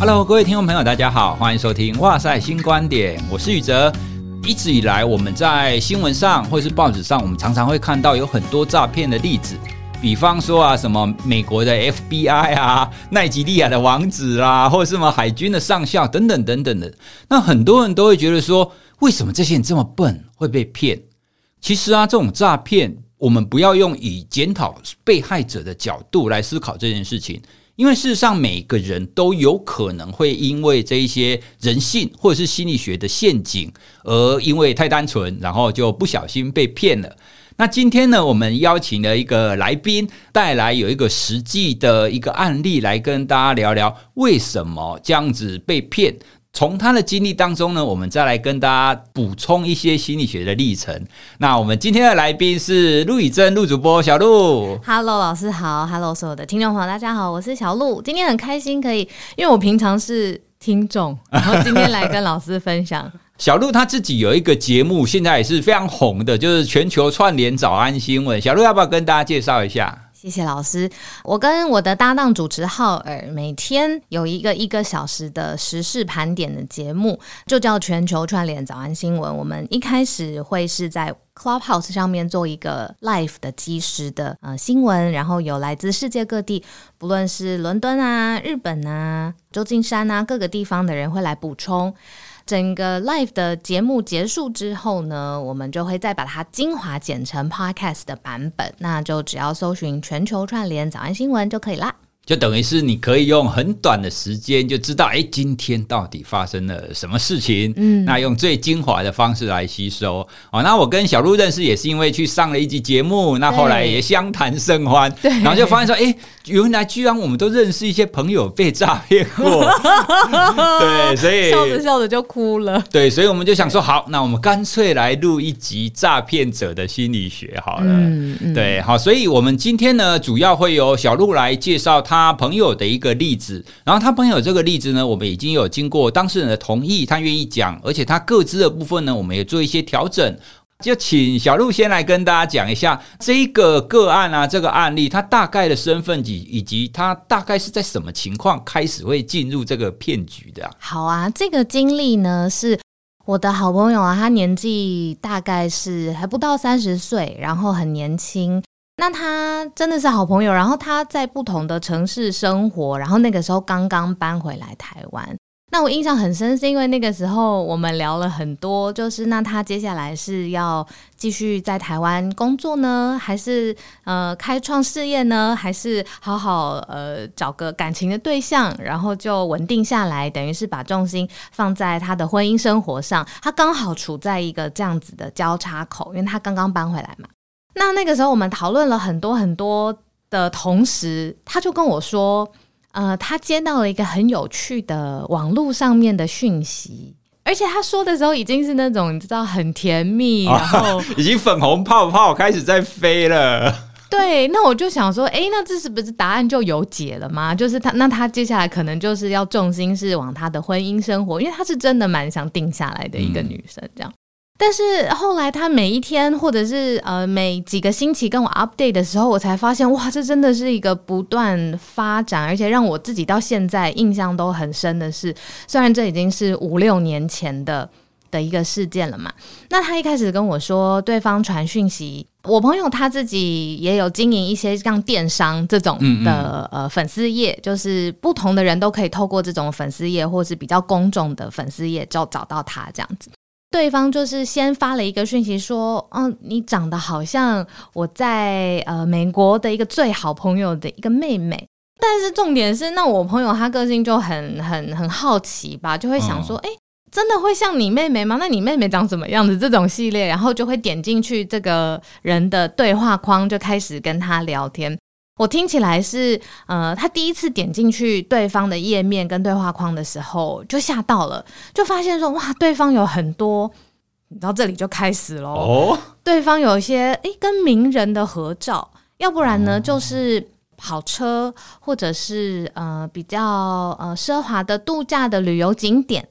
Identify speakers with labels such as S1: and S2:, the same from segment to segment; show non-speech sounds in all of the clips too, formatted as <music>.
S1: Hello，各位听众朋友，大家好，欢迎收听《哇塞新观点》，我是宇哲。一直以来，我们在新闻上或是报纸上，我们常常会看到有很多诈骗的例子，比方说啊，什么美国的 FBI 啊，奈及利亚的王子啊，或什么海军的上校等等等等的。那很多人都会觉得说，为什么这些人这么笨会被骗？其实啊，这种诈骗，我们不要用以检讨被害者的角度来思考这件事情。因为事实上，每个人都有可能会因为这一些人性或者是心理学的陷阱，而因为太单纯，然后就不小心被骗了。那今天呢，我们邀请了一个来宾，带来有一个实际的一个案例来跟大家聊聊，为什么这样子被骗。从他的经历当中呢，我们再来跟大家补充一些心理学的历程。那我们今天的来宾是陆以真，陆主播小陆。
S2: Hello，老师好。Hello，所有的听众朋友，大家好，我是小陆。今天很开心可以，因为我平常是听众，<laughs> 然后今天来跟老师分享。
S1: 小陆他自己有一个节目，现在也是非常红的，就是全球串联早安新闻。小陆要不要跟大家介绍一下？
S2: 谢谢老师。我跟我的搭档主持浩尔每天有一个一个小时的时事盘点的节目，就叫全球串联早安新闻。我们一开始会是在 Clubhouse 上面做一个 live 的即时的呃新闻，然后有来自世界各地，不论是伦敦啊、日本啊、旧金山啊各个地方的人会来补充。整个 live 的节目结束之后呢，我们就会再把它精华剪成 podcast 的版本，那就只要搜寻全球串联早安新闻就可以啦。
S1: 就等于是你可以用很短的时间就知道，哎，今天到底发生了什么事情？嗯，那用最精华的方式来吸收。哦，那我跟小鹿认识也是因为去上了一集节目，那后来也相谈甚欢，对，然后就发现说，哎，原来居然我们都认识一些朋友被诈骗过，<laughs> 对，所以
S2: 笑着笑着就哭了。
S1: 对，所以我们就想说，好，那我们干脆来录一集诈骗者的心理学好了。嗯嗯，对，好，所以我们今天呢，主要会由小鹿来介绍他。他朋友的一个例子，然后他朋友这个例子呢，我们已经有经过当事人的同意，他愿意讲，而且他各自的部分呢，我们也做一些调整。就请小鹿先来跟大家讲一下这一个个案啊，这个案例，他大概的身份以以及他大概是在什么情况开始会进入这个骗局的？
S2: 好啊，这个经历呢，是我的好朋友啊，他年纪大概是还不到三十岁，然后很年轻。那他真的是好朋友，然后他在不同的城市生活，然后那个时候刚刚搬回来台湾。那我印象很深，是因为那个时候我们聊了很多，就是那他接下来是要继续在台湾工作呢，还是呃开创事业呢，还是好好呃找个感情的对象，然后就稳定下来，等于是把重心放在他的婚姻生活上。他刚好处在一个这样子的交叉口，因为他刚刚搬回来嘛。那那个时候我们讨论了很多很多的同时，他就跟我说，呃，他接到了一个很有趣的网络上面的讯息，而且他说的时候已经是那种你知道很甜蜜，然后 <laughs>
S1: 已经粉红泡泡开始在飞了。
S2: 对，那我就想说，哎，那这是不是答案就有解了吗？就是他，那他接下来可能就是要重心是往他的婚姻生活，因为他是真的蛮想定下来的一个女生，这样。但是后来他每一天或者是呃每几个星期跟我 update 的时候，我才发现哇，这真的是一个不断发展，而且让我自己到现在印象都很深的事。虽然这已经是五六年前的的一个事件了嘛。那他一开始跟我说，对方传讯息，我朋友他自己也有经营一些像电商这种的嗯嗯呃粉丝页，就是不同的人都可以透过这种粉丝页或是比较公众的粉丝页就找到他这样子。对方就是先发了一个讯息说：“嗯，你长得好像我在呃美国的一个最好朋友的一个妹妹。”但是重点是，那我朋友他个性就很很很好奇吧，就会想说：“哎，真的会像你妹妹吗？那你妹妹长什么样子？”这种系列，然后就会点进去这个人的对话框，就开始跟他聊天。我听起来是，呃，他第一次点进去对方的页面跟对话框的时候，就吓到了，就发现说，哇，对方有很多，然后这里就开始喽。哦，对方有一些，诶，跟名人的合照，要不然呢，就是跑车，或者是呃比较呃奢华的度假的旅游景点，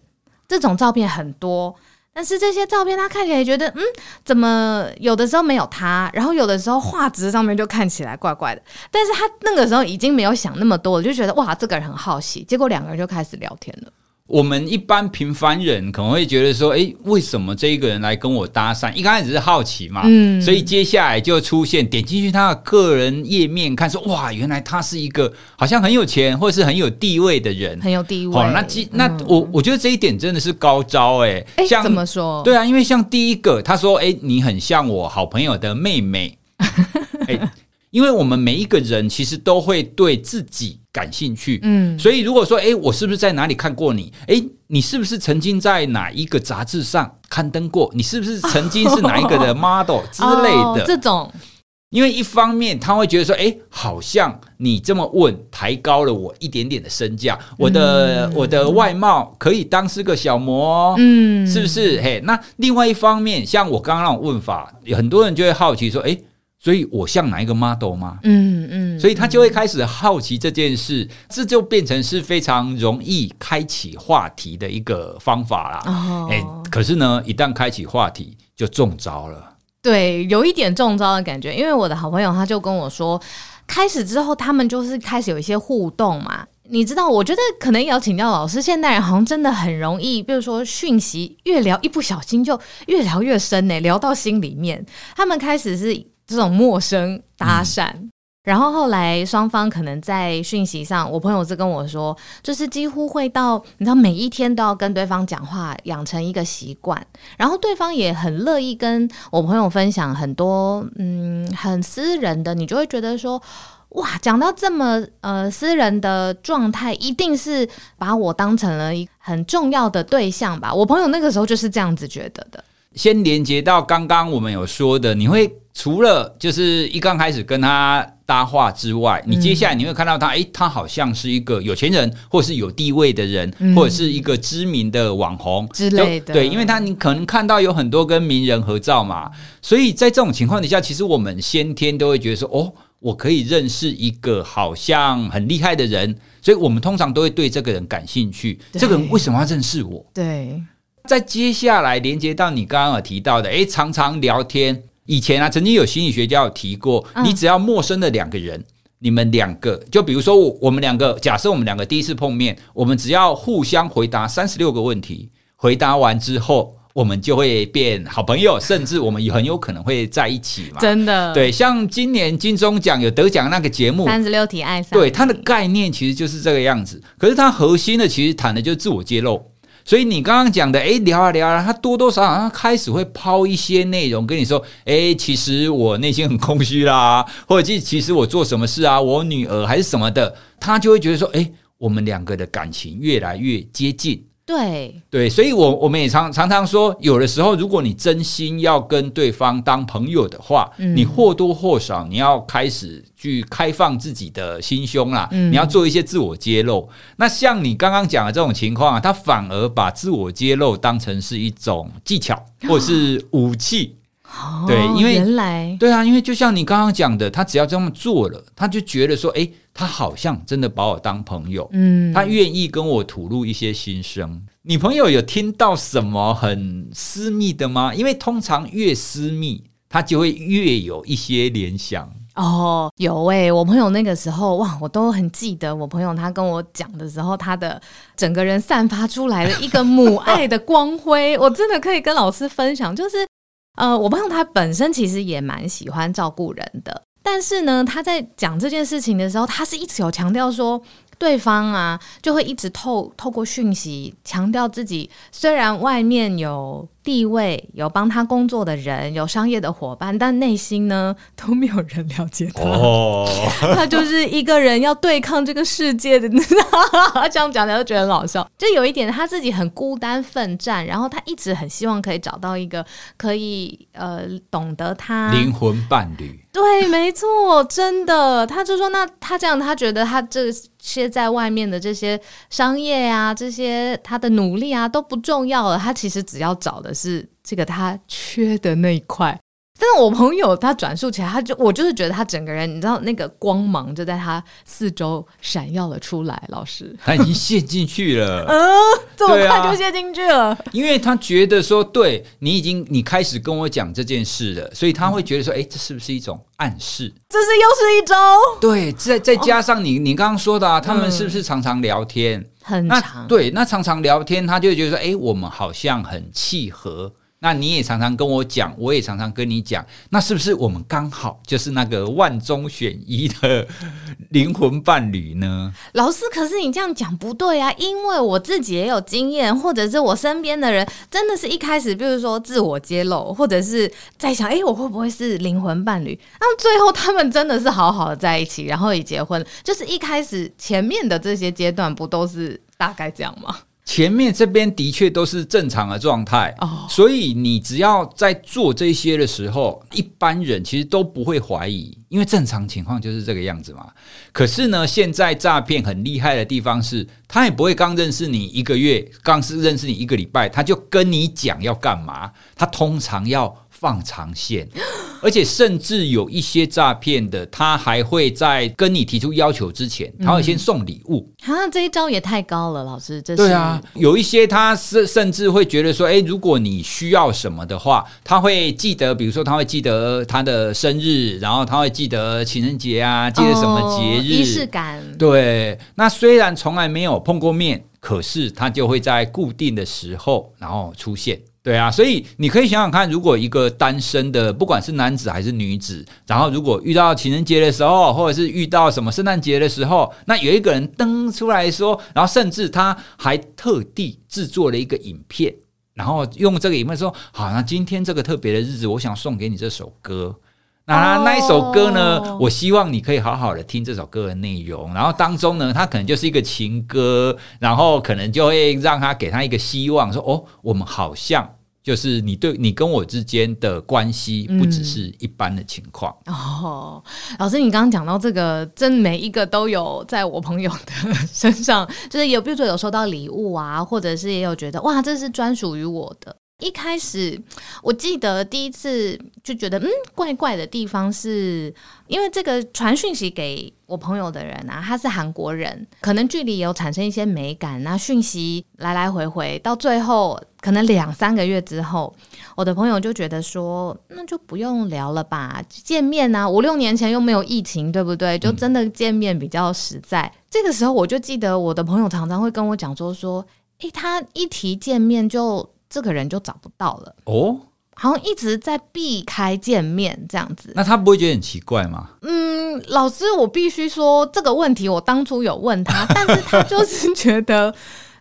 S2: 这种照片很多。但是这些照片他看起来觉得，嗯，怎么有的时候没有他，然后有的时候画质上面就看起来怪怪的。但是他那个时候已经没有想那么多了，就觉得哇，这个人很好奇。结果两个人就开始聊天了。
S1: 我们一般平凡人可能会觉得说，哎，为什么这一个人来跟我搭讪？一开始是好奇嘛，嗯，所以接下来就出现点进去他的个人页面看，说哇，原来他是一个好像很有钱或是很有地位的人，
S2: 很有地位。
S1: 好，那那我我觉得这一点真的是高招哎，
S2: 像怎么说？
S1: 对啊，因为像第一个，他说，哎，你很像我好朋友的妹妹，哎。因为我们每一个人其实都会对自己感兴趣，嗯，所以如果说，哎，我是不是在哪里看过你？哎，你是不是曾经在哪一个杂志上刊登过？你是不是曾经是哪一个的 model <laughs> 之类的？
S2: 哦，这种，
S1: 因为一方面他会觉得说，哎，好像你这么问，抬高了我一点点的身价，我的、嗯、我的外貌可以当是个小模，嗯，是不是？嘿，那另外一方面，像我刚刚那种问法，有很多人就会好奇说，哎。所以我像哪一个 model 吗？嗯嗯，所以他就会开始好奇这件事，这就变成是非常容易开启话题的一个方法啦。哦，哎，可是呢，一旦开启话题，就中招了。
S2: 对，有一点中招的感觉，因为我的好朋友他就跟我说，开始之后他们就是开始有一些互动嘛。你知道，我觉得可能也要请教老师，现代人好像真的很容易，比如说讯息越聊，一不小心就越聊越深呢，聊到心里面。他们开始是。这种陌生搭讪，嗯、然后后来双方可能在讯息上，我朋友是跟我说，就是几乎会到，你知道每一天都要跟对方讲话，养成一个习惯。然后对方也很乐意跟我朋友分享很多，嗯，很私人的，你就会觉得说，哇，讲到这么呃私人的状态，一定是把我当成了一很重要的对象吧？我朋友那个时候就是这样子觉得的。
S1: 先连接到刚刚我们有说的，你会除了就是一刚开始跟他搭话之外，你接下来你会看到他，诶，他好像是一个有钱人，或是有地位的人，或者是一个知名的网红
S2: 之类的。
S1: 对，因为他你可能看到有很多跟名人合照嘛，所以在这种情况底下，其实我们先天都会觉得说，哦，我可以认识一个好像很厉害的人，所以我们通常都会对这个人感兴趣。这个人为什么要认识我？
S2: 对。
S1: 在接下来连接到你刚刚有提到的，诶，常常聊天。以前啊，曾经有心理学家有提过，你只要陌生的两个人，你们两个，就比如说我我们两个，假设我们两个第一次碰面，我们只要互相回答三十六个问题，回答完之后，我们就会变好朋友，<laughs> 甚至我们也很有可能会在一起嘛。
S2: 真的，
S1: 对，像今年金钟奖有得奖那个节目，
S2: 三十六题爱上，
S1: 对，它的概念其实就是这个样子。可是它核心的其实谈的就是自我揭露。所以你刚刚讲的，诶，聊啊聊啊，他多多少少他开始会抛一些内容跟你说，诶，其实我内心很空虚啦，<laughs> 或者其实我做什么事啊，我女儿还是什么的，他就会觉得说，诶，我们两个的感情越来越接近。
S2: 对
S1: 对，所以我我们也常常常说，有的时候如果你真心要跟对方当朋友的话，嗯、你或多或少你要开始去开放自己的心胸啦，嗯、你要做一些自我揭露。那像你刚刚讲的这种情况啊，他反而把自我揭露当成是一种技巧或者是武器。
S2: 哦、
S1: 对，因为
S2: 原来
S1: 对啊，因为就像你刚刚讲的，他只要这么做了，他就觉得说，哎。他好像真的把我当朋友，嗯，他愿意跟我吐露一些心声。你朋友有听到什么很私密的吗？因为通常越私密，他就会越有一些联想。
S2: 哦，有诶、欸，我朋友那个时候哇，我都很记得，我朋友他跟我讲的时候，他的整个人散发出来的一个母爱的光辉，我真的可以跟老师分享。就是呃，我朋友他本身其实也蛮喜欢照顾人的。但是呢，他在讲这件事情的时候，他是一直有强调说，对方啊，就会一直透透过讯息强调自己，虽然外面有。地位有帮他工作的人，有商业的伙伴，但内心呢都没有人了解他。哦，<laughs> 他就是一个人要对抗这个世界的，你知道吗？这样讲的就觉得很好笑。就有一点他自己很孤单奋战，然后他一直很希望可以找到一个可以呃懂得他
S1: 灵魂伴侣。
S2: 对，没错，真的。他就说，那他这样，他觉得他这些在外面的这些商业啊，这些他的努力啊都不重要了。他其实只要找的。是这个他缺的那一块，但是我朋友他转述起来，他就我就是觉得他整个人，你知道那个光芒就在他四周闪耀了出来。老师，
S1: 他已经陷进去了，<laughs>
S2: 嗯，这么快就陷进去了，啊，
S1: 因为他觉得说，对你已经你开始跟我讲这件事了，所以他会觉得说，哎，这是不是一种暗示？
S2: 这是又是一周。
S1: 对，再再加上你你刚刚说的，啊，他们是不是常常聊天？
S2: 很长。
S1: 对，那常常聊天，他就觉得说，哎，我们好像很契合。那你也常常跟我讲，我也常常跟你讲，那是不是我们刚好就是那个万中选一的灵魂伴侣呢？
S2: 老师，可是你这样讲不对啊，因为我自己也有经验，或者是我身边的人，真的是一开始，比如说自我揭露，或者是在想，哎，我会不会是灵魂伴侣？那最后他们真的是好好的在一起，然后也结婚，就是一开始前面的这些阶段，不都是大概这样吗？
S1: 前面这边的确都是正常的状态
S2: ，oh.
S1: 所以你只要在做这些的时候，一般人其实都不会怀疑，因为正常情况就是这个样子嘛。可是呢，现在诈骗很厉害的地方是，他也不会刚认识你一个月，刚是认识你一个礼拜，他就跟你讲要干嘛，他通常要。放长线，而且甚至有一些诈骗的，他还会在跟你提出要求之前，他会先送礼物。
S2: 啊、嗯，这一招也太高了，老师。这是
S1: 对啊，有一些他是甚至会觉得说，诶，如果你需要什么的话，他会记得，比如说他会记得他的生日，然后他会记得情人节啊，记得什么节日，
S2: 仪式感。
S1: 对，那虽然从来没有碰过面，可是他就会在固定的时候，然后出现。对啊，所以你可以想想看，如果一个单身的，不管是男子还是女子，然后如果遇到情人节的时候，或者是遇到什么圣诞节的时候，那有一个人登出来说，然后甚至他还特地制作了一个影片，然后用这个影片说，好，那今天这个特别的日子，我想送给你这首歌。那那一首歌呢我希望你可以好好的听这首歌的内容，然后当中呢，它可能就是一个情歌，然后可能就会让他给他一个希望，说哦，我们好像。就是你对你跟我之间的关系，不只是一般的情况。
S2: 嗯、哦。老师，你刚刚讲到这个，真每一个都有在我朋友的身上，就是有，比如说有收到礼物啊，或者是也有觉得哇，这是专属于我的。一开始我记得第一次就觉得嗯，怪怪的地方是，因为这个传讯息给我朋友的人啊，他是韩国人，可能距离有产生一些美感，那讯息来来回回，到最后可能两三个月之后，我的朋友就觉得说，那就不用聊了吧，<laughs> 见面啊，五六年前又没有疫情，对不对？就真的见面比较实在。这个时候我就记得我的朋友常常会跟我讲说说，诶，他一提见面就。这个人就找不到了
S1: 哦，
S2: 好像一直在避开见面这样子。
S1: 那他不会觉得很奇怪吗？
S2: 嗯，老师，我必须说这个问题，我当初有问他，<laughs> 但是他就是觉得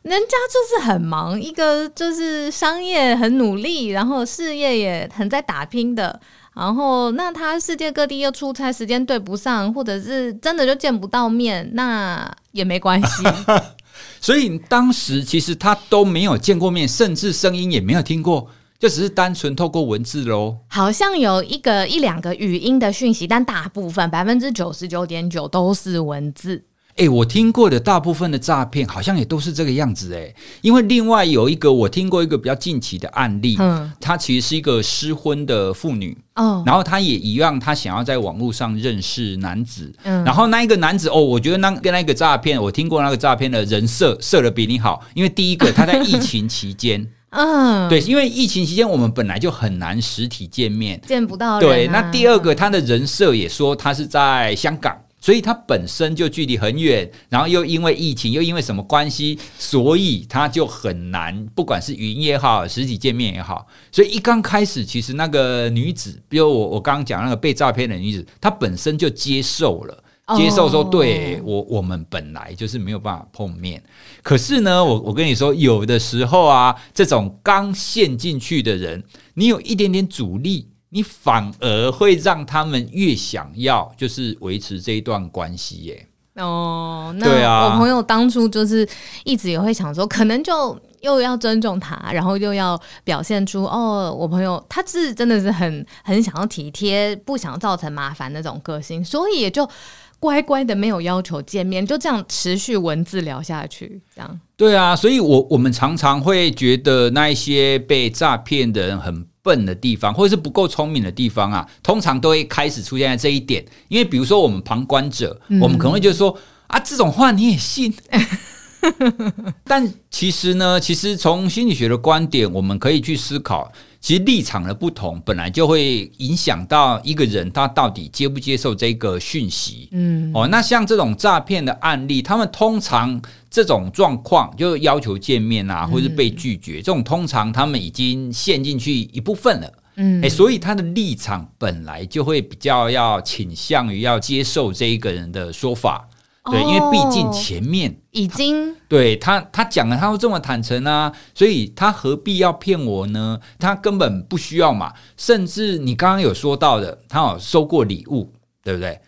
S2: 人家就是很忙，一个就是商业很努力，然后事业也很在打拼的，然后那他世界各地又出差，时间对不上，或者是真的就见不到面，那也没关系。<laughs>
S1: 所以当时其实他都没有见过面，甚至声音也没有听过，就只是单纯透过文字喽。
S2: 好像有一个一两个语音的讯息，但大部分百分之九十九点九都是文字。
S1: 哎、欸，我听过的大部分的诈骗好像也都是这个样子哎。因为另外有一个我听过一个比较近期的案例，嗯，她其实是一个失婚的妇女哦，然后她也一样，她想要在网络上认识男子，嗯，然后那一个男子哦，我觉得那跟那个诈骗，我听过那个诈骗的人设设的比你好，因为第一个他在疫情期间，<laughs> 嗯，对，因为疫情期间我们本来就很难实体见面，
S2: 见不到
S1: 对，那第二个他的人设也说他是在香港。所以它本身就距离很远，然后又因为疫情，又因为什么关系，所以它就很难，不管是语音也好，实体见面也好。所以一刚开始，其实那个女子，比如我我刚刚讲那个被诈骗的女子，她本身就接受了，接受说，对我我们本来就是没有办法碰面。可是呢，我我跟你说，有的时候啊，这种刚陷进去的人，你有一点点阻力。你反而会让他们越想要，就是维持这一段关系耶。
S2: 哦，那我朋友当初就是一直也会想说，可能就又要尊重他，然后又要表现出哦，我朋友他是真的是很很想要体贴，不想造成麻烦那种个性，所以也就乖乖的没有要求见面，就这样持续文字聊下去，这样。
S1: 对啊，所以我我们常常会觉得那一些被诈骗的人很笨的地方，或者是不够聪明的地方啊，通常都会开始出现在这一点。因为比如说我们旁观者，嗯、我们可能会觉得说啊，这种话你也信？<laughs> 但其实呢，其实从心理学的观点，我们可以去思考。其实立场的不同，本来就会影响到一个人他到底接不接受这个讯息。嗯，哦，那像这种诈骗的案例，他们通常这种状况，就要求见面啊，或是被拒绝，嗯、这种通常他们已经陷进去一部分了。嗯，哎，所以他的立场本来就会比较要倾向于要接受这一个人的说法。对，因为毕竟前面、哦、已经对他他讲了，他会这么坦诚啊，所以他何必要骗我呢？他根本不需要嘛。甚至你刚刚有说到的，他有收过礼物，对不对？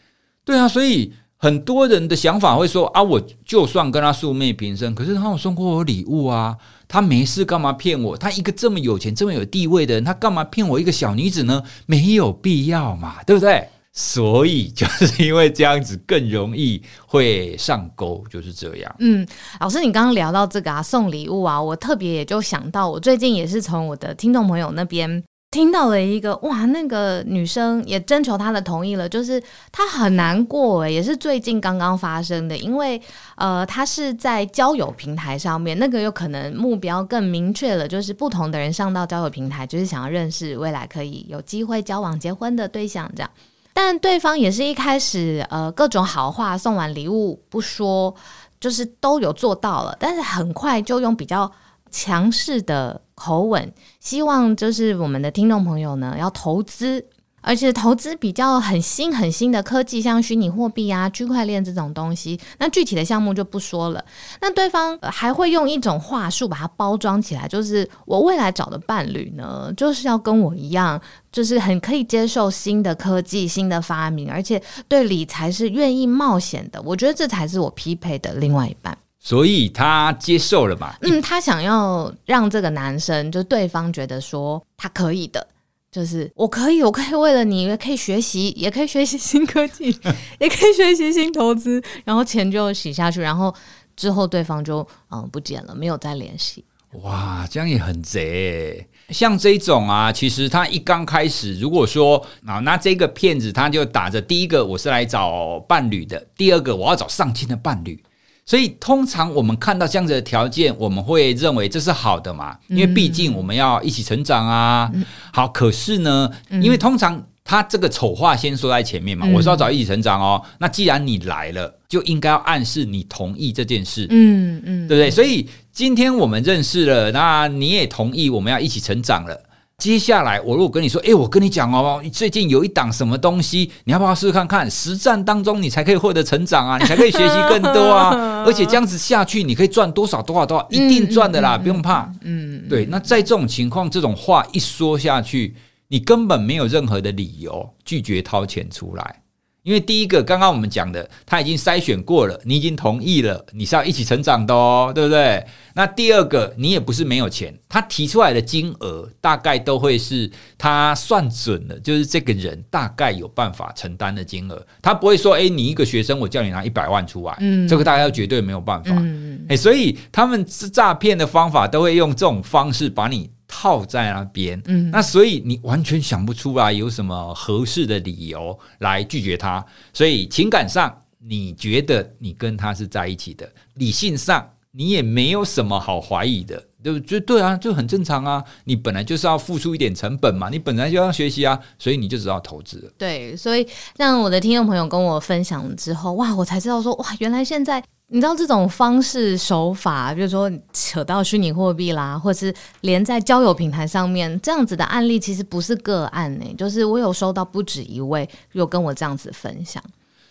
S1: 对啊，所以很多人的想法会说啊，我就算跟他素昧平生，可是他有送过我礼物啊，他没事干嘛骗我？他一个这么有钱、这么有地位的人，他干嘛骗我一个小女子呢？没有必要嘛，对不对？所以就是因为这样子更容易会上钩，就是这样。
S2: 嗯，老师，你刚刚聊到这个啊，送礼物啊，我特别也就想到，我最近也是从我的听众朋友那边听到了一个，哇，那个女生也征求他的同意了，就是她很难过诶，也是最近刚刚发生的，因为呃，她是在交友平台上面，那个有可能目标更明确了，就是不同的人上到交友平台，就是想要认识未来可以有机会交往结婚的对象，这样。但对方也是一开始，呃，各种好话送完礼物不说，就是都有做到了，但是很快就用比较强势的口吻，希望就是我们的听众朋友呢要投资。而且投资比较很新很新的科技，像虚拟货币啊、区块链这种东西，那具体的项目就不说了。那对方还会用一种话术把它包装起来，就是我未来找的伴侣呢，就是要跟我一样，就是很可以接受新的科技、新的发明，而且对理财是愿意冒险的。我觉得这才是我匹配的另外一半。
S1: 所以他接受了嘛？
S2: 嗯，他想要让这个男生，就对方觉得说他可以的。就是我可以，我可以为了你，也可以学习，也可以学习新科技，<laughs> 也可以学习新投资，然后钱就洗下去，然后之后对方就嗯不见了，没有再联系。
S1: 哇，这样也很贼。像这种啊，其实他一刚开始，如果说啊，那这个骗子他就打着第一个我是来找伴侣的，第二个我要找上进的伴侣。所以，通常我们看到这样子的条件，我们会认为这是好的嘛？因为毕竟我们要一起成长啊。好，可是呢，因为通常他这个丑话先说在前面嘛，我是要找一起成长哦。那既然你来了，就应该要暗示你同意这件事。嗯嗯，对不对？所以今天我们认识了，那你也同意我们要一起成长了。接下来，我如果跟你说，诶，我跟你讲哦，最近有一档什么东西，你要不要试试看看？实战当中，你才可以获得成长啊，你才可以学习更多啊。<laughs> 而且这样子下去，你可以赚多少多少多少，一定赚的啦，嗯、不用怕。嗯，对。那在这种情况，这种话一说下去，你根本没有任何的理由拒绝掏钱出来。因为第一个，刚刚我们讲的，他已经筛选过了，你已经同意了，你是要一起成长的哦，对不对？那第二个，你也不是没有钱，他提出来的金额大概都会是他算准了，就是这个人大概有办法承担的金额，他不会说，哎，你一个学生，我叫你拿一百万出来，嗯，这个大家绝对没有办法，嗯，哎，所以他们诈骗的方法都会用这种方式把你。套在那边，嗯，那所以你完全想不出来有什么合适的理由来拒绝他，所以情感上你觉得你跟他是在一起的，理性上你也没有什么好怀疑的，就就对啊，就很正常啊，你本来就是要付出一点成本嘛，你本来就要学习啊，所以你就知道投资了。
S2: 对，所以让我的听众朋友跟我分享之后，哇，我才知道说，哇，原来现在。你知道这种方式手法，比如说扯到虚拟货币啦，或是连在交友平台上面这样子的案例，其实不是个案呢、就是我有收到不止一位有跟我这样子分享。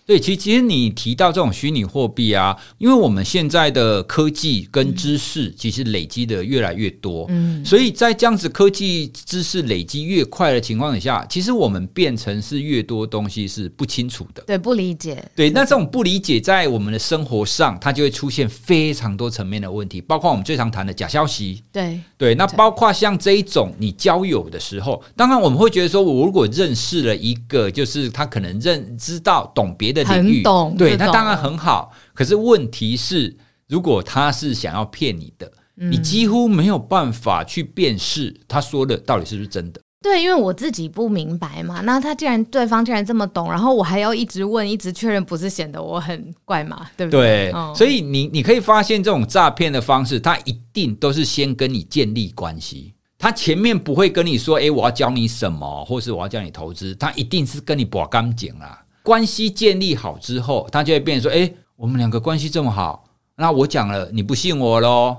S1: 对，其实其实你提到这种虚拟货币啊，因为我们现在的科技跟知识其实累积的越来越多，嗯，所以在这样子科技知识累积越快的情况底下，其实我们变成是越多东西是不清楚的，
S2: 对，不理解，
S1: 对，那这种不理解在我们的生活上，它就会出现非常多层面的问题，包括我们最常谈的假消息，
S2: 对。
S1: 对，那包括像这一种你交友的时候，当然我们会觉得说，我如果认识了一个，就是他可能认知道懂别的。领域，
S2: 很懂，
S1: 对，那当然很好。可是问题是，如果他是想要骗你的，嗯，你几乎没有办法去辨识他说的到底是不是真的。
S2: 对，因为我自己不明白嘛。那他既然对方既然这么懂，然后我还要一直问，一直确认，不是显得我很怪嘛？对不对？
S1: 对，哦，所以你你可以发现，这种诈骗的方式，他一定都是先跟你建立关系。他前面不会跟你说，诶，我要教你什么，或是我要教你投资。他一定是跟你把干净啦。关系建立好之后，他就会变说，诶，我们两个关系这么好，那我讲了，你不信我喽？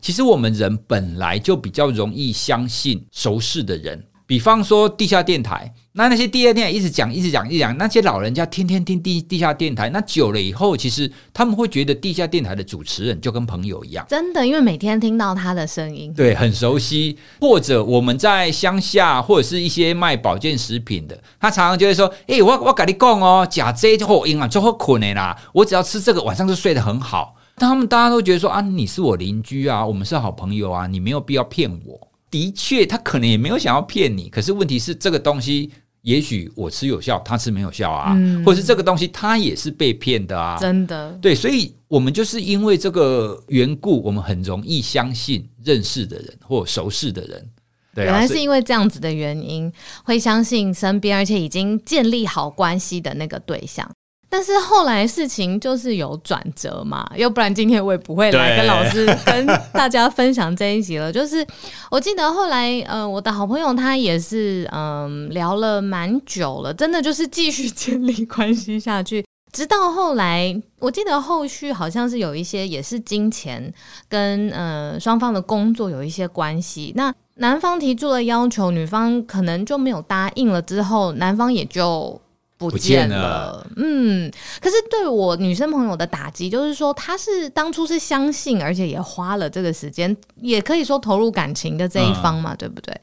S1: 其实我们人本来就比较容易相信熟识的人。比方说地下电台，那那些地下电台一直讲、一直讲、一直讲，那些老人家天天听地地下电台，那久了以后，其实他们会觉得地下电台的主持人就跟朋友一样，
S2: 真的，因为每天听到他的声音，
S1: 对，很熟悉。或者我们在乡下，或者是一些卖保健食品的，他常常就会说：“哎、欸，我我跟你讲哦，假这就好用啊，就好困的啦，我只要吃这个，晚上就睡得很好。”他们大家都觉得说：“啊，你是我邻居啊，我们是好朋友啊，你没有必要骗我。”的确，他可能也没有想要骗你，可是问题是这个东西，也许我吃有效，他吃没有效啊，嗯、或者是这个东西他也是被骗的啊，
S2: 真的。
S1: 对，所以我们就是因为这个缘故，我们很容易相信认识的人或熟识的人。对啊，
S2: 原来是因为这样子的原因，会相信身边而且已经建立好关系的那个对象。但是后来事情就是有转折嘛，要不然今天我也不会来跟老师跟大家分享这一集了。就是我记得后来，呃，我的好朋友他也是，嗯、聊了蛮久了，真的就是继续建立关系下去，直到后来，我记得后续好像是有一些也是金钱跟呃双方的工作有一些关系，那男方提出了要求，女方可能就没有答应了，之后男方也就。不见了，嗯，可是对我女生朋友的打击就是说，她是当初是相信，而且也花了这个时间，也可以说投入感情的这一方嘛，嗯、对不对？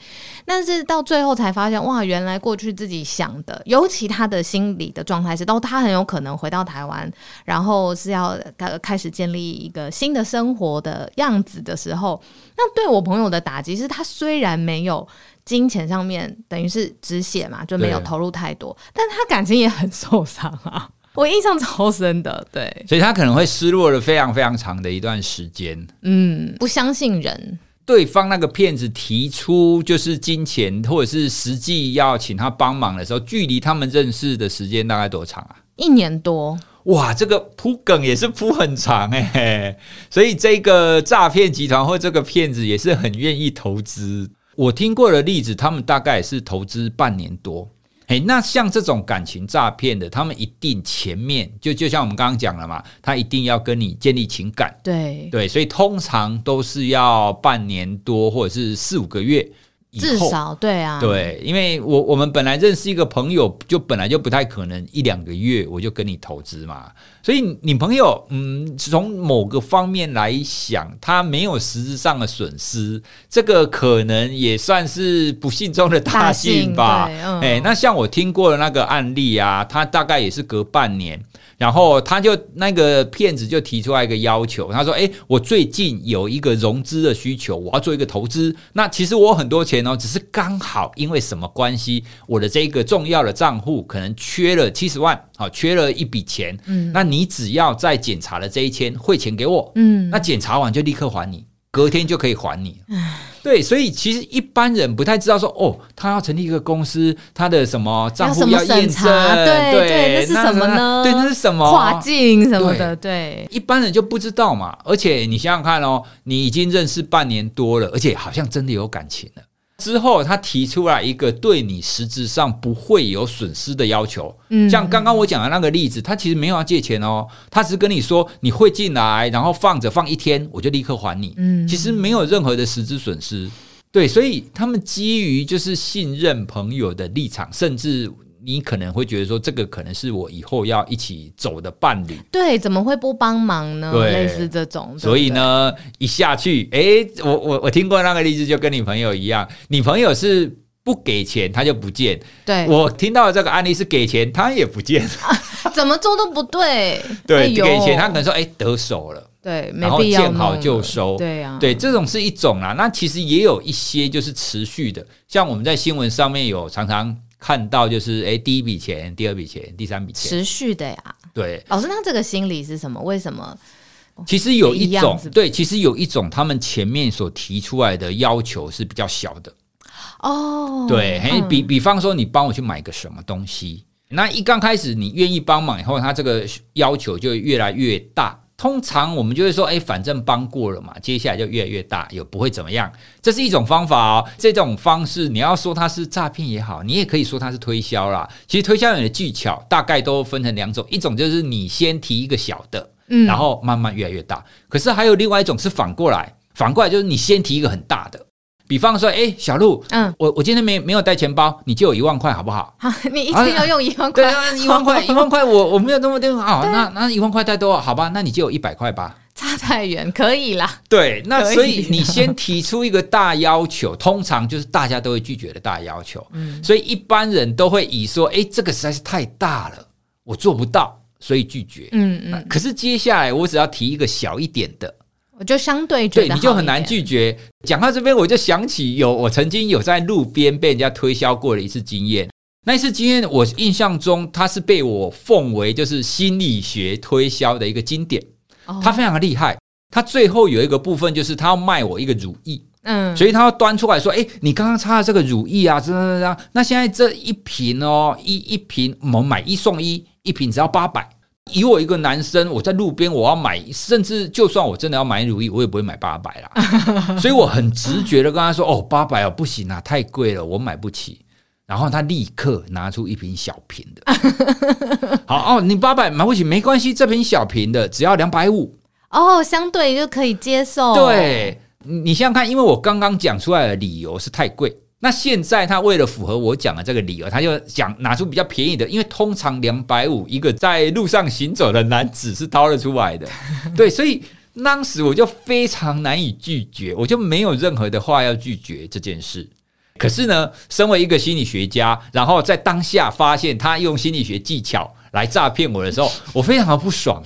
S2: 但是到最后才发现，哇，原来过去自己想的，尤其她的心理的状态是，到她很有可能回到台湾，然后是要开始建立一个新的生活的样子的时候，那对我朋友的打击是，她虽然没有。金钱上面等于是止血嘛，就没有投入太多，但他感情也很受伤啊，<laughs> 我印象超深的，对，
S1: 所以他可能会失落了非常非常长的一段时间，
S2: 嗯，不相信人，
S1: 对方那个骗子提出就是金钱或者是实际要请他帮忙的时候，距离他们认识的时间大概多长啊？
S2: 一年多，
S1: 哇，这个铺梗也是铺很长哎、欸，所以这个诈骗集团或这个骗子也是很愿意投资。我听过的例子，他们大概也是投资半年多。诶，那像这种感情诈骗的，他们一定前面就就像我们刚刚讲了嘛，他一定要跟你建立情感，
S2: 对
S1: 对，所以通常都是要半年多或者是四五个月。
S2: 至少对啊，
S1: 对，因为我我们本来认识一个朋友，就本来就不太可能一两个月我就跟你投资嘛，所以你朋友嗯，从某个方面来想，他没有实质上的损失，这个可能也算是不幸中的大幸吧。哎、嗯欸，那像我听过的那个案例啊，他大概也是隔半年。然后他就那个骗子就提出来一个要求，他说：“哎，我最近有一个融资的需求，我要做一个投资。那其实我很多钱哦，只是刚好因为什么关系，我的这个重要的账户可能缺了七十万，好，缺了一笔钱。嗯，那你只要在检查了这一天汇钱给我，嗯，那检查完就立刻还你，隔天就可以还你。”对，所以其实一般人不太知道说，哦，他要成立一个公司，他的什么账户要验证，
S2: 对对，对，那是什么呢？
S1: 对，那是什么？
S2: 跨境什么的，对，
S1: 一般人就不知道嘛。而且你想想看哦，你已经认识半年多了，而且好像真的有感情了。之后，他提出来一个对你实质上不会有损失的要求，嗯，像刚刚我讲的那个例子，他其实没有要借钱哦，他只是跟你说你会进来，然后放着放一天，我就立刻还你，嗯，其实没有任何的实质损失，对，所以他们基于就是信任朋友的立场，甚至。你可能会觉得说，这个可能是我以后要一起走的伴侣，
S2: 对，怎么会不帮忙呢？对，类似这种，
S1: 所以呢，一下去，哎，我我我听过那个例子，就跟你朋友一样，你朋友是不给钱他就不见，对，我听到的这个案例是给钱他也不见，
S2: 啊，<laughs> 怎么做都不对，<laughs>
S1: 对，哎，给钱他可能说，哎，得手了。
S2: 对，
S1: 然后见好就收，
S2: 对呀、啊，
S1: 对，这种是一种啦。那其实也有一些就是持续的，像我们在新闻上面有常常看到就是哎，第一笔钱、第二笔钱、第三笔钱，
S2: 持续的呀。
S1: 对，
S2: 老师，那这个心理是什么？为什么？
S1: 其实有一
S2: 种
S1: 对，其实有一种他们前面所提出来的要求是比较小的
S2: 哦。
S1: 对，嗯、比比方说你帮我去买个什么东西，那一刚开始你愿意帮忙以后，他这个要求就越来越大。通常我们就会说，哎，反正帮过了嘛，接下来就越来越大，也不会怎么样。这是一种方法哦。这种方式你要说它是诈骗也好，你也可以说它是推销啦。其实推销有的技巧大概都分成两种，一种就是你先提一个小的。嗯，然后慢慢越来越大。可是还有另外一种是反过来，反过来就是你先提一个很大的，比方说，哎，小路，嗯，我我今天没没有带钱包，你借我一万块好不好？
S2: 好，<laughs> 你一定要用一万块。
S1: 对啊，一万块，<laughs> 一万块，我我没有那么多啊。那那一万块太多，好吧？那你借我一百块吧。
S2: 差太远，可以啦。
S1: 对，那所以你先提出一个大要求，通常就是大家都会拒绝的大要求。嗯，所以一般人都会以说，哎，这个实在是太大了，我做不到。所以拒绝，嗯嗯。可是接下来我只要提一个小一点的，
S2: 我就相对觉得
S1: 对你就很难拒绝。讲到这边，我就想起有我曾经有在路边被人家推销过的一次经验。那一次经验，我印象中他是被我奉为就是心理学推销的一个经典。他非常的厉害，他最后有一个部分就是他要卖我一个乳液，嗯，所以他要端出来说：“哎，你刚刚擦的这个乳液啊，这样这样，那现在这一瓶哦，一一瓶我们买一送一。”一瓶只要八百，以我一个男生，我在路边我要买，甚至就算我真的要买如意，我也不会买八百啦。<laughs> 所以我很直觉的跟他说：“哦，八百哦，不行啊，太贵了，我买不起。”然后他立刻拿出一瓶小瓶的。<laughs> 好哦，你八百买不起没关系，这瓶小瓶的只要两百五
S2: 哦，相对就可以接受。
S1: 对，你想想看，因为我刚刚讲出来的理由是太贵。那现在他为了符合我讲的这个理由，他就想拿出比较便宜的，因为通常两百五一个在路上行走的男子是掏得出来的，<laughs> 对，所以当时我就非常难以拒绝，我就没有任何的话要拒绝这件事。可是呢，身为一个心理学家，然后在当下发现他用心理学技巧来诈骗我的时候，我非常的不爽，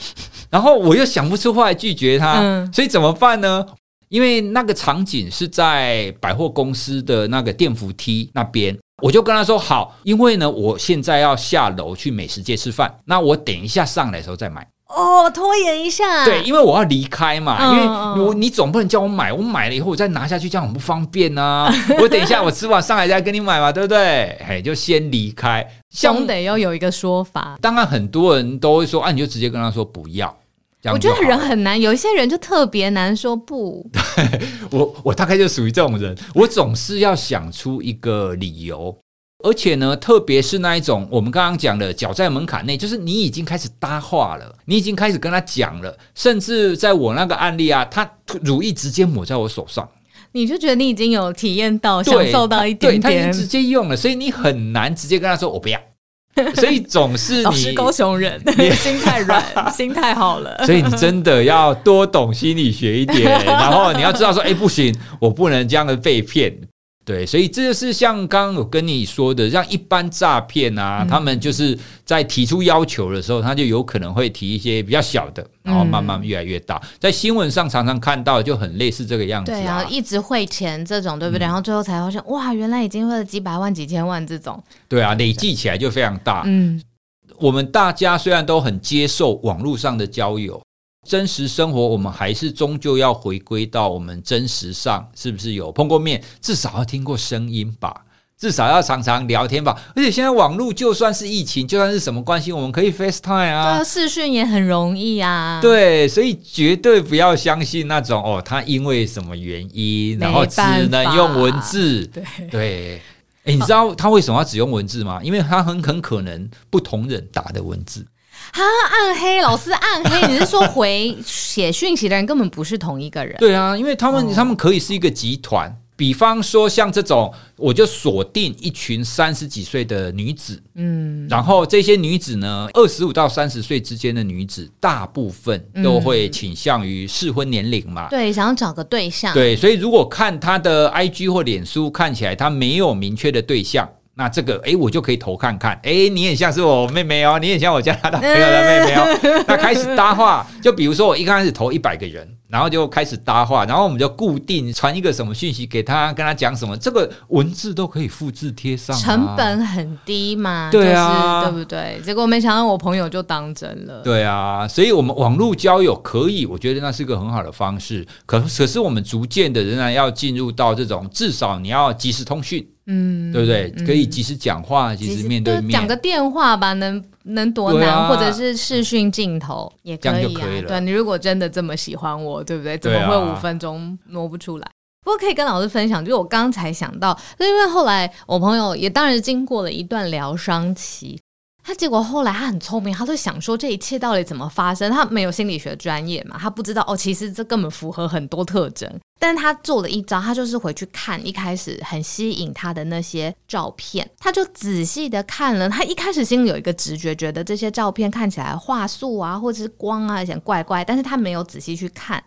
S1: 然后我又想不出话来拒绝他，所以怎么办呢？因为那个场景是在百货公司的那个电扶梯那边，我就跟他说好，因为呢，我现在要下楼去美食街吃饭，那我等一下上来的时候再买。
S2: 哦，拖延一下。
S1: 对，因为我要离开嘛，嗯、因为我你总不能叫我买，我买了以后我再拿下去，这样很不方便啊。<laughs> 我等一下我吃完上来再跟你买嘛，对不对？嘿，就先离开，
S2: 总得要有一个说法。
S1: 当然，很多人都会说，啊，你就直接跟他说不要。
S2: 我觉得人很难，有一些人就特别难说不。<laughs>
S1: 对，我我大概就属于这种人，我总是要想出一个理由，而且呢，特别是那一种我们刚刚讲的脚在门槛内，就是你已经开始搭话了，你已经开始跟他讲了，甚至在我那个案例啊，他乳液直接抹在我手上，
S2: 你就觉得你已经有体验到、享受到一点点，
S1: 对，他已经直接用了，所以你很难直接跟他说我不要。<laughs> 所以总是你，
S2: 老师高雄人，你 <laughs> 心太软，<laughs> 心太好了。
S1: 所以你真的要多懂心理学一点，然后你要知道说，哎，不行，我不能这样的被骗。对，所以这就是像刚刚我跟你说的，像一般诈骗啊，嗯、他们就是在提出要求的时候，他就有可能会提一些比较小的，然后慢慢越来越大。嗯、在新闻上常常看到，就很类似这个样子、啊。对啊，
S2: 一直汇钱这种，对不对？嗯、然后最后才发现，哇，原来已经汇了几百万、几千万这种。
S1: 对啊，累计起来就非常大。嗯，我们大家虽然都很接受网络上的交友。真实生活，我们还是终究要回归到我们真实上，是不是有碰过面？至少要听过声音吧，至少要常常聊天吧。而且现在网络就算是疫情，就算是什么关系，我们可以 FaceTime 啊，
S2: 对，视讯也很容易啊。
S1: 对，所以绝对不要相信那种哦，他因为什么原因，然后只能用文字。对对，诶，你知道他为什么要只用文字吗？因为他很很可能不同人打的文字。
S2: 啊，暗黑 <laughs> 老师，暗黑，<laughs> 你是说回写讯息的人根本不是同一个人？
S1: 对啊，因为他们、哦、他们可以是一个集团。比方说像这种，我就锁定一群三十几岁的女子，嗯，然后这些女子呢，二十五到三十岁之间的女子，大部分都会倾向于适婚年龄嘛，
S2: 对，想要找个对象，
S1: 对，所以如果看她的 IG 或脸书看起来她没有明确的对象，那这个哎，我就可以投看看，哎，你也像是我妹妹哦，你也像我加拿大朋友的妹妹哦。<laughs> 那开始搭话，就比如说我一开始投一百个人。然后就开始搭话，然后我们就固定传一个什么讯息给他，跟他讲什么，这个文字都可以复制贴上，
S2: 成本很低嘛，
S1: 对啊，
S2: 对不对？结果没想到我朋友就当真了，
S1: 对啊，所以我们网络交友可以，我觉得那是个很好的方式，可可是我们逐渐的仍然要进入到这种，至少你要即时通讯。嗯，对不对？可以及时讲话，及时面对面，
S2: 讲个电话吧，能能多难？啊、或者是视讯镜头也可以啊。对，你如果真的这么喜欢我，对不对？怎么会五分钟挪不出来？啊、不过可以跟老师分享，就是我刚才想到，是因为后来我朋友也当然经过了一段疗伤期。他结果后来他很聪明，他就想说这一切到底怎么发生？他没有心理学专业嘛，他不知道哦。其实这根本符合很多特征，但是他做了一招，他就是回去看一开始很吸引他的那些照片，他就仔细的看了。他一开始心里有一个直觉，觉得这些照片看起来画素啊，或者是光啊，有点怪怪，但是他没有仔细去看。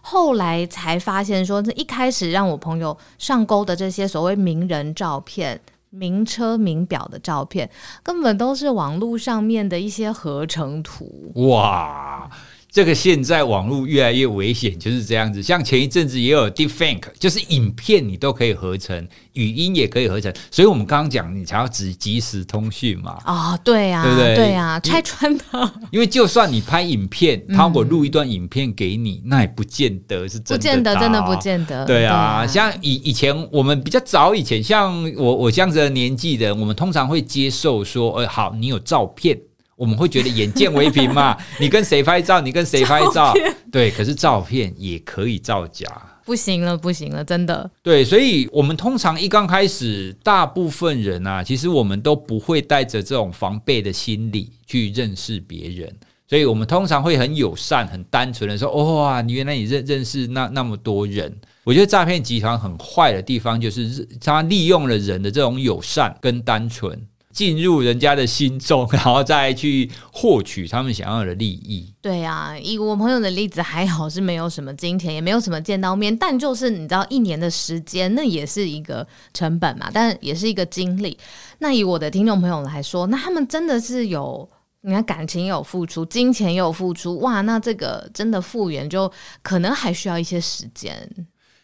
S2: 后来才发现说，这一开始让我朋友上钩的这些所谓名人照片。名车名表的照片，根本都是网络上面的一些合成图。
S1: 哇！这个现在网络越来越危险，就是这样子。像前一阵子也有 Deepfake，就是影片你都可以合成，语音也可以合成。所以我们刚刚讲，你才要只即时通讯嘛。
S2: 啊、哦，对呀、啊，
S1: 对不对？
S2: 对呀、啊，拆穿的。<laughs>
S1: 因为就算你拍影片，他如果录一段影片给你，嗯、那也不见得是真的。
S2: 不见得，真的不见得。
S1: 对啊，对啊，像以以前我们比较早以前，像我我这样子的年纪的，我们通常会接受说，哎，好，你有照片。我们会觉得眼见为凭嘛？<laughs> 你跟谁拍照？你跟谁拍照？对，可是照片也可以造假，
S2: 不行了，不行了，真的。
S1: 对，所以我们通常一刚开始，大部分人啊，其实我们都不会带着这种防备的心理去认识别人，所以我们通常会很友善、很单纯的说：“哇，你原来你认认识那那么多人。”我觉得诈骗集团很坏的地方，就是他利用了人的这种友善跟单纯。进入人家的心中，<laughs> 然后再去获取他们想要的利益。
S2: 对啊，以我朋友的例子，还好是没有什么金钱，也没有什么见到面，但就是你知道，一年的时间，那也是一个成本嘛，但也是一个经历。那以我的听众朋友来说，那他们真的是有，你看感情有付出，金钱也有付出，哇，那这个真的复原就可能还需要一些时间。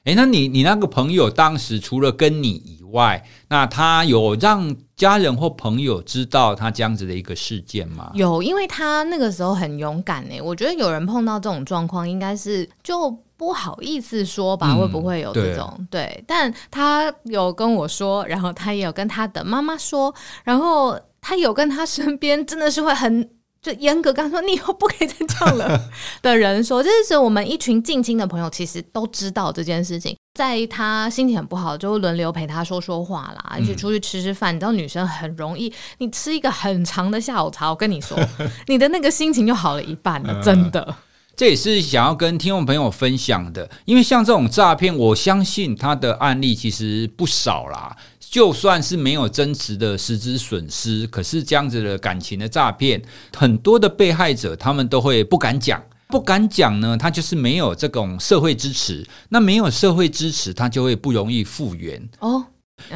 S1: 哎，那你你那个朋友当时除了跟你以外，那他有让家人或朋友知道他这样子的一个事件吗？
S2: 有，因为他那个时候很勇敢诶，我觉得有人碰到这种状况，应该是就不好意思说吧，嗯、会不会有这种对，对？但他有跟我说，然后他也有跟他的妈妈说，然后他有跟他身边真的是会很。就严格刚说，你以后不可以再这样了 <laughs> 的人说，就是我们一群近亲的朋友，其实都知道这件事情。在他心情很不好，就轮流陪他说说话啦，一起出去吃吃饭。你知道女生很容易，你吃一个很长的下午茶，我跟你说，<laughs> 你的那个心情就好了一半了，真的。
S1: 这也是想要跟听众朋友分享的，因为像这种诈骗，我相信他的案例其实不少啦。就算是没有真实的实质损失，可是这样子的感情的诈骗，很多的被害者他们都会不敢讲，不敢讲呢，他就是没有这种社会支持，那没有社会支持，他就会不容易复原哦。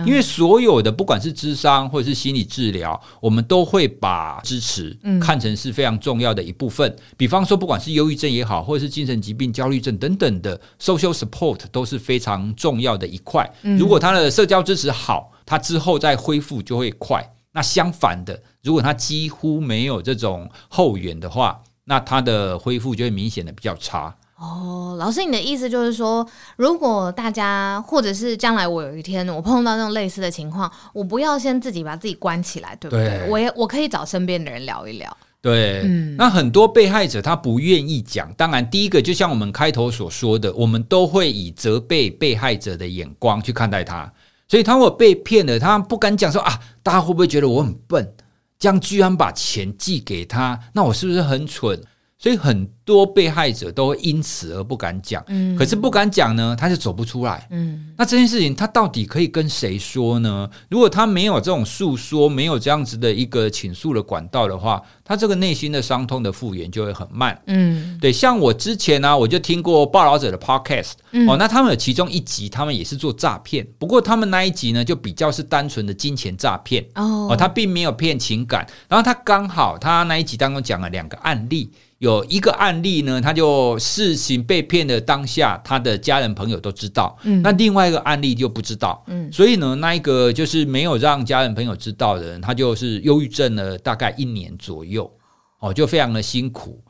S1: 因为所有的不管是智商或者是心理治疗，我们都会把支持看成是非常重要的一部分。比方说，不管是忧郁症也好，或者是精神疾病、焦虑症等等的 social support 都是非常重要的一块。如果他的社交支持好，他之后再恢复就会快。那相反的，如果他几乎没有这种后援的话，那他的恢复就会明显的比较差。
S2: 哦，老师，你的意思就是说，如果大家或者是将来我有一天我碰到那种类似的情况，我不要先自己把自己关起来，对不对？对，我也我可以找身边的人聊一聊。
S1: 对，嗯，那很多被害者他不愿意讲，当然第一个就像我们开头所说的，我们都会以责备被害者的眼光去看待他，所以他如果被骗了，他不敢讲说啊，大家会不会觉得我很笨？这样居然把钱寄给他，那我是不是很蠢？所以很多被害者都会因此而不敢讲。嗯，可是不敢讲呢，他就走不出来。嗯，那这件事情他到底可以跟谁说呢？如果他没有这种诉说，没有这样子的一个倾诉的管道的话，他这个内心的伤痛的复原就会很慢。嗯，对，像我之前呢、啊，我就听过报导者的 podcast、嗯。哦，那他们有其中一集，他们也是做诈骗，不过他们那一集呢，就比较是单纯的金钱诈骗。哦，哦，他并没有骗情感。然后他刚好，他那一集当中讲了两个案例。有一个案例呢，他就事情被骗的当下，他的家人朋友都知道。嗯，那另外一个案例就不知道。嗯，所以呢，那一个就是没有让家人朋友知道的人，他就是忧郁症了大概一年左右，哦，就非常的辛苦。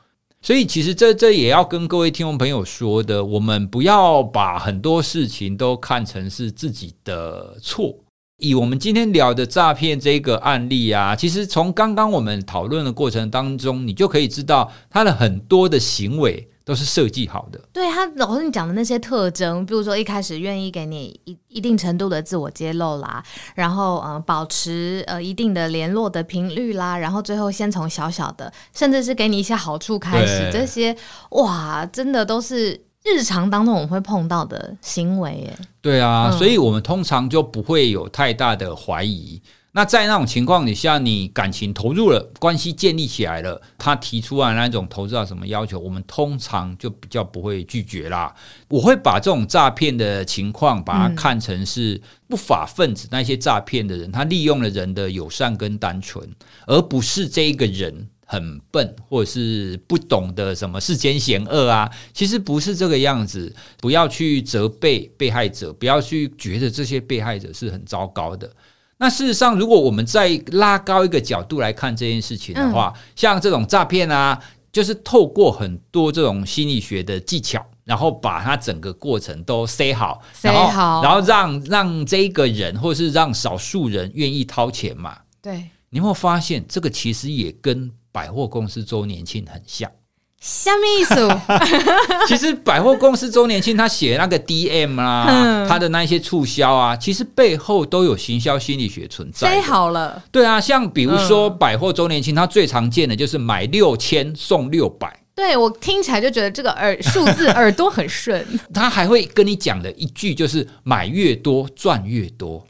S1: 所以其实这这也要跟各位听众朋友说的，我们不要把很多事情都看成是自己的错。以我们今天聊的诈骗这个案例啊，其实从刚刚我们讨论的过程当中，你就可以知道他的很多的行为都是设计好的。
S2: 对，他老师你讲的那些特征，比如说一开始愿意给你一一定程度的自我揭露啦，然后呃保持呃一定的联络的频率啦，然后最后先从小小的，甚至是给你一些好处开始，这些哇，真的都是。日常当中我们会碰到的行为，耶，对
S1: 啊，嗯，所以我们通常就不会有太大的怀疑。那在那种情况底下，你感情投入了，关系建立起来了，他提出来那种投资啊什么要求，我们通常就比较不会拒绝啦。我会把这种诈骗的情况，把它看成是不法分子那些诈骗的人，他利用了人的友善跟单纯，而不是这一个人。很笨，或者是不懂得什么世间险恶啊，其实不是这个样子。不要去责备被害者，不要去觉得这些被害者是很糟糕的。那事实上，如果我们再拉高一个角度来看这件事情的话，嗯、像这种诈骗啊，就是透过很多这种心理学的技巧，然后把它整个过程都塞好，塞好，然后让让这一个人，或是让少数人愿意掏钱嘛。
S2: 对，
S1: 你有没有发现这个其实也跟百货公司周年庆很像，
S2: 什么意思？<laughs>
S1: 其实百货公司周年庆他写那个 DM 啊，<laughs> 嗯、他的那些促销啊，其实背后都有行销心理学存在。
S2: 塞好了，
S1: 对啊，像比如说百货周年庆，它最常见的就是买六千送六百。
S2: 对，我听起来就觉得这个耳数字 <laughs> 耳朵很顺。
S1: 他还会跟你讲的一句就是买越多赚越多。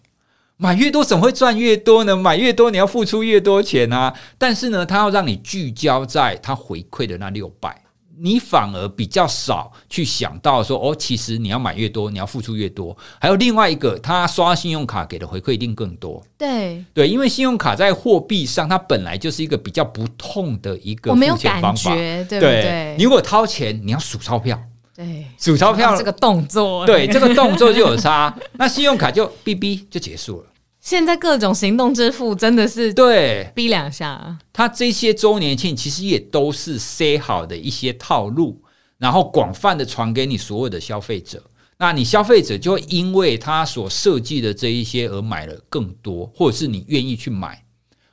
S1: 买越多怎么会赚越多呢？买越多你要付出越多钱啊！但是呢，他要让你聚焦在他回馈的那六百，你反而比较少去想到说哦，其实你要买越多，你要付出越多。还有另外一个，他刷信用卡给的回馈一定更多。
S2: 对
S1: 对，因为信用卡在货币上，它本来就是一个比较不痛的一个付钱方法，
S2: 对不对？对，
S1: 你如果掏钱，你要数钞票，
S2: 对，
S1: 数钞票
S2: 这个动作，
S1: 对这个动作就有差，<laughs> 那信用卡就哔哔就结束了。
S2: 现在各种行动支付真的是对逼两下，
S1: 它这些周年庆其实也都是塞好的一些套路，然后广泛的传给你所有的消费者。那你消费者就会因为他所设计的这一些而买了更多，或者是你愿意去买。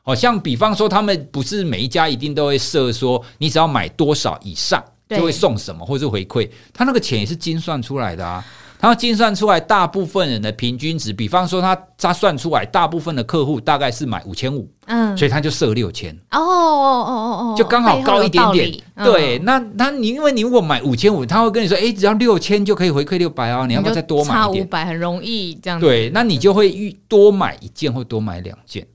S1: 好像比方说，他们不是每一家一定都会设说，你只要买多少以上就会送什么，或者是回馈。他那个钱也是精算出来的啊。他精算出来，大部分人的平均值，比方说他他算出来，大部分的客户大概是买五千五，嗯，所以他就设六千，哦哦哦哦哦，就刚好高一点点。对，那那你因为你如果买五千五，他会跟你说，哎，只要六千就可以回馈六百哦，你要不要再多买一点？差五
S2: 百很容易这样子。
S1: 对，那你就会多买一件或多买两件。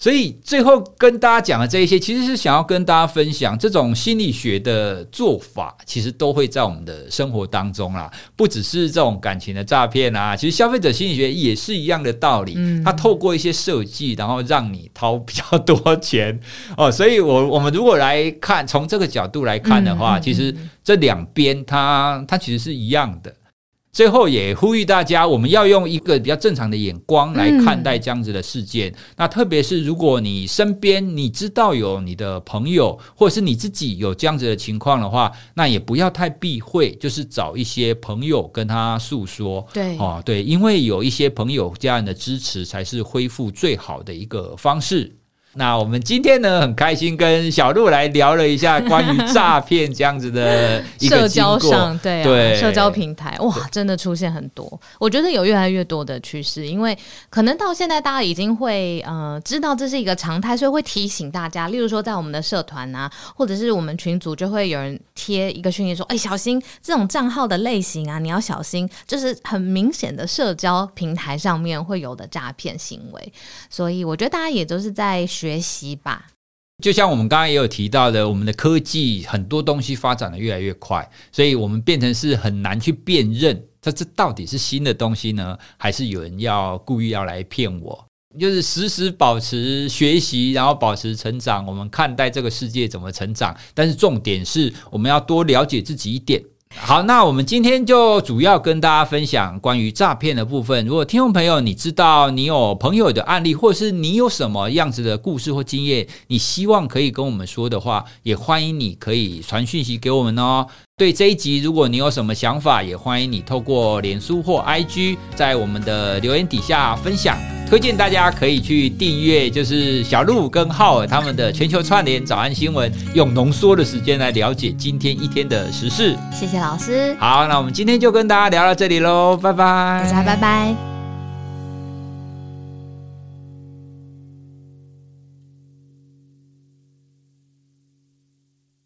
S1: 所以最后跟大家讲的这一些，其实是想要跟大家分享，这种心理学的做法，其实都会在我们的生活当中啦。不只是这种感情的诈骗啊，其实消费者心理学也是一样的道理。嗯，它透过一些设计，然后让你掏比较多钱 <laughs> 哦。所以我我们如果来看，从这个角度来看的话，其实这两边它它其实是一样的。最后也呼吁大家，我们要用一个比较正常的眼光来看待这样子的事件。嗯、那特别是如果你身边你知道有你的朋友，或者是你自己有这样子的情况的话，那也不要太避讳，就是找一些朋友跟他诉说。
S2: 对，
S1: 哦，对，因为有一些朋友家人的支持，才是恢复最好的一个方式。那我们今天呢，很开心跟小鹿来聊了一下关于诈骗这样子的
S2: 社交上，对啊，
S1: 对
S2: 社交平台哇，真的出现很多。我觉得有越来越多的趋势，因为可能到现在大家已经会呃知道这是一个常态，所以会提醒大家。例如说，在我们的社团啊，或者是我们群组，就会有人贴一个讯息说：“哎，小心这种账号的类型啊，你要小心，就是很明显的社交平台上面会有的诈骗行为。”所以我觉得大家也都是在学。学习吧，
S1: 就像我们刚刚也有提到的，我们的科技很多东西发展的越来越快，所以我们变成是很难去辨认，它这到底是新的东西呢，还是有人要故意要来骗我？就是时时保持学习，然后保持成长，我们看待这个世界怎么成长，但是重点是我们要多了解自己一点。好，那我们今天就主要跟大家分享关于诈骗的部分。如果听众朋友你知道你有朋友的案例，或是你有什么样子的故事或经验，你希望可以跟我们说的话，也欢迎你可以传讯息给我们哦。对这一集，如果你有什么想法，也欢迎你透过脸书或 IG 在我们的留言底下分享。推荐大家可以去订阅，就是小鹿跟浩尔他们的全球串联早安新闻，用浓缩的时间来了解今天一天的时事。
S2: 谢谢老师。
S1: 好，那我们今天就跟大家聊到这里喽，拜拜。
S2: 大家拜拜。